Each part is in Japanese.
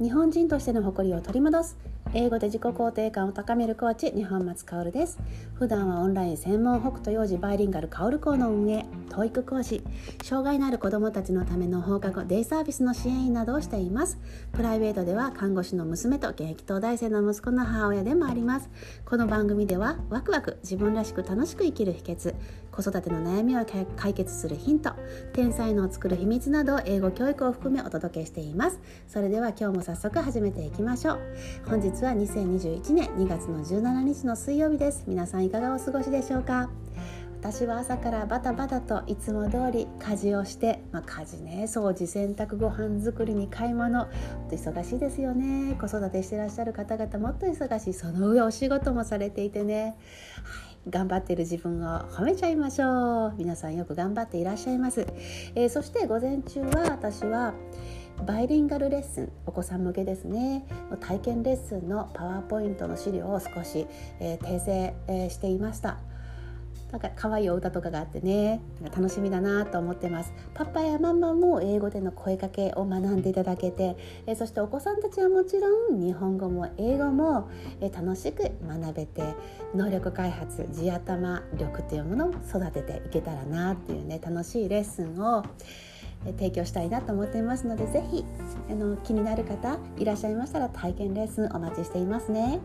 日本人としての誇りを取り戻す。英語で自己肯定感を高めるコーチ日本松薫です。普段はオンライン専門北斗幼児バイリンガル薫校の運営教育講師。障害のある子どもたちのための放課後デイサービスの支援員などをしています。プライベートでは看護師の娘と現役東大生の息子の母親でもあります。この番組ではワクワク自分らしく楽しく生きる秘訣子育ての悩みを解決するヒント天才のを作る秘密など英語教育を含めお届けしています。それでは今日も早速始めていきましょう。本日は2021年2月の17日の水曜日です。皆さんいかがお過ごしでしょうか？私は朝からバタバタといつも通り家事をして、まあ、家事ね掃除洗濯ご飯作りに買い物。忙しいですよね。子育てしてらっしゃる方々もっと忙しい。その上お仕事もされていてね、はい、頑張っている自分を褒めちゃいましょう。皆さんよく頑張っていらっしゃいます、えー、そして午前中は私はバイリンガルレッスンお子さん向けですね。体験レッスンのパワーポイントの資料を少し、えー、訂正、えー、していました。なんか可愛いお歌とかがあってね楽しみだなと思ってます。パパやママも英語での声かけを学んでいただけてえそしてお子さんたちはもちろん日本語も英語もえ楽しく学べて能力開発地頭力というものを育てていけたらなっていうね楽しいレッスンを提供したいなと思っていますのでぜひあの気になる方いらっしゃいましたら体験レッスンお待ちしていますね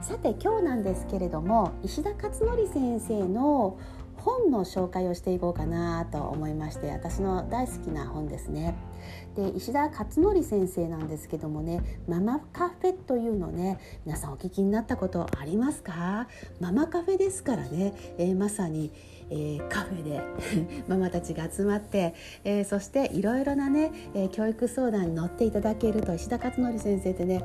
さて今日なんですけれども石田勝則先生の本の紹介をしていこうかなと思いまして私の大好きな本ですね。で石田勝則先生なんですけどもねママカフェというのね皆さんお聞きになったことありますか？ママカフェですからね、えー、まさにえー、カフェで ママたちが集まって、えー、そしていろいろなね、えー、教育相談に乗っていただけると石田勝則先生ってね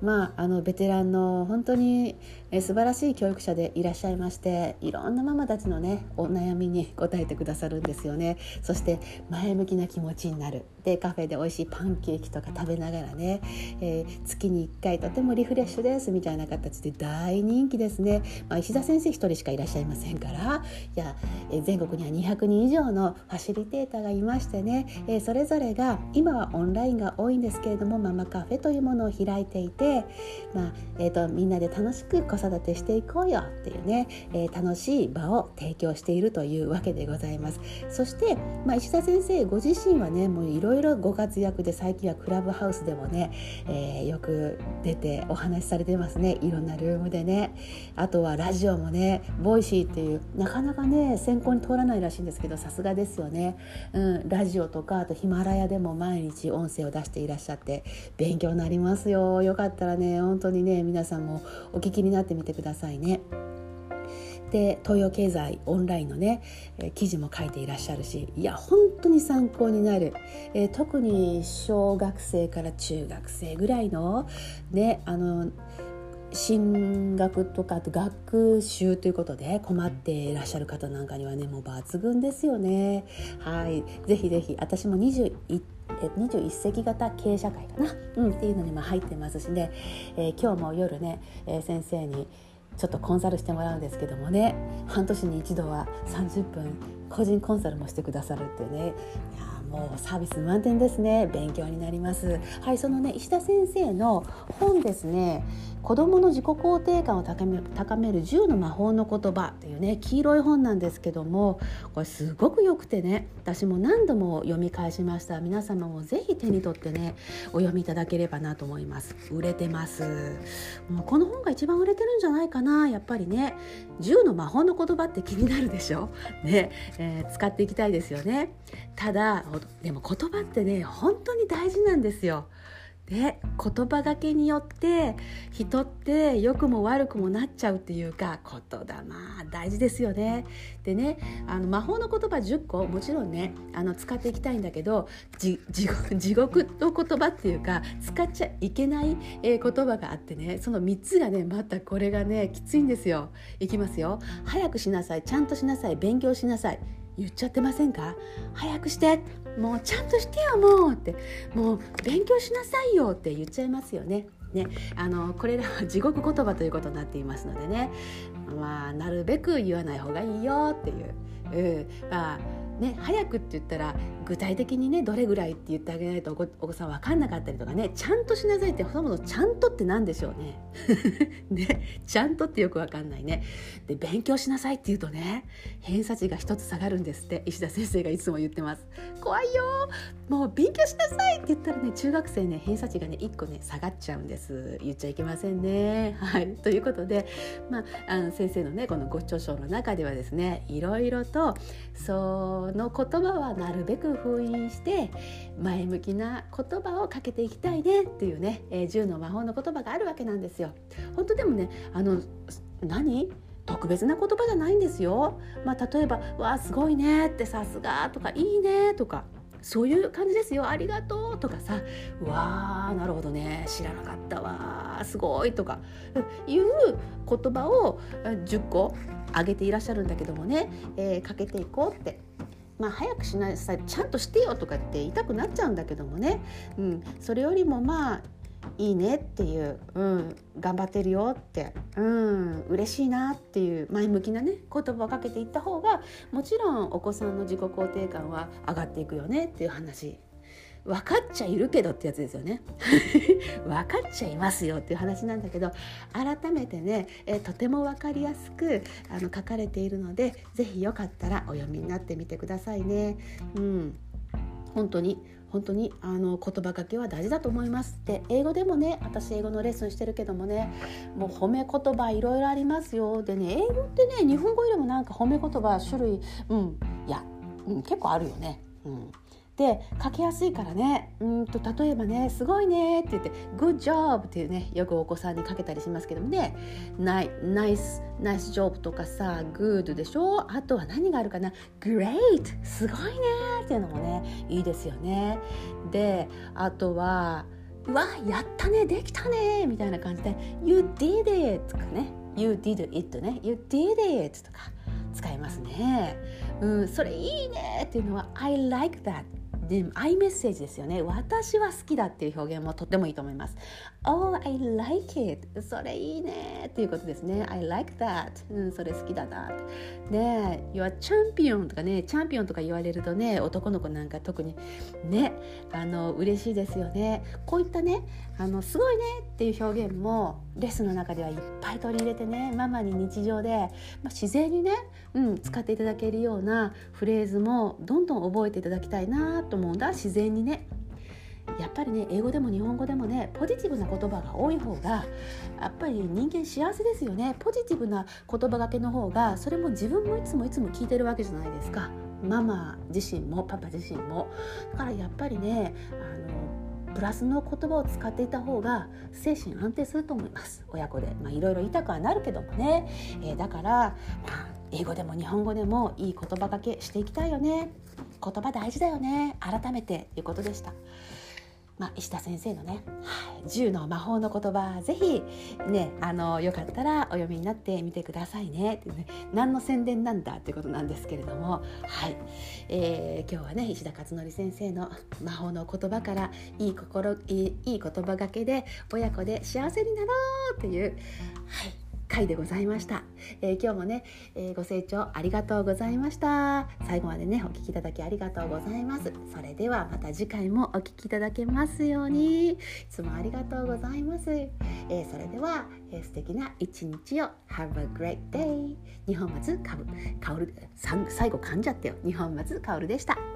まああのベテランの本当に、えー、素晴らしい教育者でいらっしゃいましていろんなママたちのねお悩みに答えてくださるんですよね。そして前向きな気持ちになる。でカフェで美味しいパンケーキとか食べながらね、えー、月に1回とてもリフレッシュですみたいな形で大人気ですね、まあ、石田先生1人しかいらっしゃいませんからいや全国には200人以上のファシリテーターがいましてね、えそれぞれが今はオンラインが多いんですけれどもママカフェというものを開いていて、まあえーと、みんなで楽しく子育てしていこうよっていうね、え、楽しい場を提供しているというわけでございます。そして、まあ、石田先生ご自身はねもういろいろご活躍で最近はクラブハウスでもね、えー、よく出てお話しされてますねいろんなルームでねあとはラジオもね Voicy っていうなかなかね選考に通らないらしいんですけどさすがですよね、うん、ラジオとかあとヒマラヤでも毎日音声を出していらっしゃって勉強になりますよ。よかったらね本当にね皆さんもお聞きになってみてくださいね。で東洋経済オンラインのね、え記事も書いていらっしゃるしいや本当に参考になる、えー、特に小学生から中学生ぐらいのねあの進学とかあと学習ということで困っていらっしゃる方なんかにはねもう抜群ですよね。はい。ぜひぜひ私も21 21世紀型経営社会かな、うん、っていうのにも入ってますしね、えー、今日も夜ね、えー、先生にちょっとコンサルしてもらうんですけどもね半年に一度は30分個人コンサルもしてくださるっていうね。いやもうサービス満点ですね。勉強になります。はいそのね石田先生の本ですね。子どもの自己肯定感を高め高める10の魔法の言葉っていうね黄色い本なんですけどもこれすごくよくてね私も何度も読み返しました。皆様もぜひ手に取ってねお読みいただければなと思います。売れてます。もうこの本が一番売れてるんじゃないかな。やっぱりね10の魔法の言葉って気になるでしょ？ね、えー、使っていきたいですよね。ただでも言葉ってね本当に大事なんですよ。で言葉がけによって人って良くも悪くもなっちゃうっていうか言霊大事ですよね。でねあの魔法の言葉10個もちろんねあの使っていきたいんだけど 地獄の言葉っていうか使っちゃいけない、え、言葉があってねその3つがねまたこれがねきついんですよ。いきますよ。早くしなさいちゃんとしなさい勉強しなさい。言っちゃってませんか？早くしてもうちゃんとしてよもうって。もう勉強しなさいよって言っちゃいますよね。ね、あのこれらは地獄言葉ということになっていますのでね、まあ、なるべく言わない方がいいよっていう、うん。まあね早くって言ったら具体的にねどれぐらいって言ってあげないとお子さん分かんなかったりとかねちゃんとしなさいってそもそもちゃんとって何でしょうね。ねちゃんとってよく分かんないね。で勉強しなさいって言うとね偏差値が一つ下がるんですって石田先生がいつも言ってます。怖いよ。もう勉強しなさいって言ったらね中学生ね偏差値がね1個ね下がっちゃうんです。言っちゃいけませんね。はい。ということでまああの先生のねこのご著書の中ではですねいろいろとそうの言葉はなるべく封印して前向きな言葉をかけていきたいねっていうね、えー、10の魔法の言葉があるわけなんですよ。本当でもねあの何？特別な言葉じゃないんですよ。まあ、例えば「わあすごいね」って「さすが」とか「いいね」とかそういう感じですよありがとうとかさわーなるほどね知らなかったわすごいとかいう言葉を10個あげていらっしゃるんだけどもね、えー、かけていこうってまあ、早くしないちゃんとしてよとかって言いたくなっちゃうんだけどもね、うん、それよりもまあいいねっていう、うん、頑張ってるよって、うん、嬉しいなっていう前向きなね言葉をかけていった方がもちろんお子さんの自己肯定感は上がっていくよねっていう話。分かっちゃいるけどってやつですよね。分かっちゃいますよっていう話なんだけど改めてね、えとても分かりやすくあの書かれているので是非よかったらお読みになってみてくださいね。うん。本当に本当にあの言葉かけは大事だと思いますで英語でもね私英語のレッスンしてるけどもねもう褒め言葉いろいろありますよ。でね英語ってね日本語よりもなんか褒め言葉種類うんいや、うん、結構あるよね。うん。で書きやすいからね。うんと例えばね「すごいね」って言って「Good job」っていうねよくお子さんにかけたりしますけどもね「ナイスナイスジョブ」とかさ「Good」でしょ？あとは何があるかな「Great」すごいねっていうのもねいいですよね。であとは「うわやったねできたね」みたいな感じで「You did it」とかね「You did it」ね「You did it」とか使いますね。うん、それいいねっていうのは「I like that」でアイメッセージですよね。私は好きだっていう表現もとってもいいと思います。Oh I like it. それいいねっていうことですね。I like that. うんそれ好きだなね You are champion とかねチャンピオンとか言われるとね男の子なんか特にねあの嬉しいですよね。こういったねあのすごいねっていう表現もレッスンの中ではいっぱい取り入れてねママに日常で、まあ、自然にね、うん、使っていただけるようなフレーズもどんどん覚えていただきたいなと思うんだ。自然にね。やっぱりね英語でも日本語でもねポジティブな言葉が多い方がやっぱり人間幸せですよね。ポジティブな言葉がけの方がそれも自分もいつもいつも聞いてるわけじゃないですか。ママ自身もパパ自身も。だからやっぱりねあのプラスの言葉を使っていた方が精神安定すると思います。親子で。まいろいろ痛くはなるけどもね、えー、だから、まあ、英語でも日本語でもいい言葉がけしていきたいよね。言葉大事だよね。改めていうことでした。まあ、石田先生のね、はい、10の魔法の言葉ぜひねあのよかったらお読みになってみてくださいね。ってね何の宣伝なんだっていうことなんですけれどもはい、えー、今日はね石田勝則先生の魔法の言葉からいい心いいいい言葉がけで親子で幸せになろうっていうはい。回でございました、えー、今日もね、えー、ご清聴ありがとうございました。最後までねお聞きいただきありがとうございます。それではまた次回もお聞きいただけますように。いつもありがとうございます、えー、それでは、えー、素敵な一日を。Have a great day 日本松かぶかおる最後噛んじゃったよ。日本松かおるでした。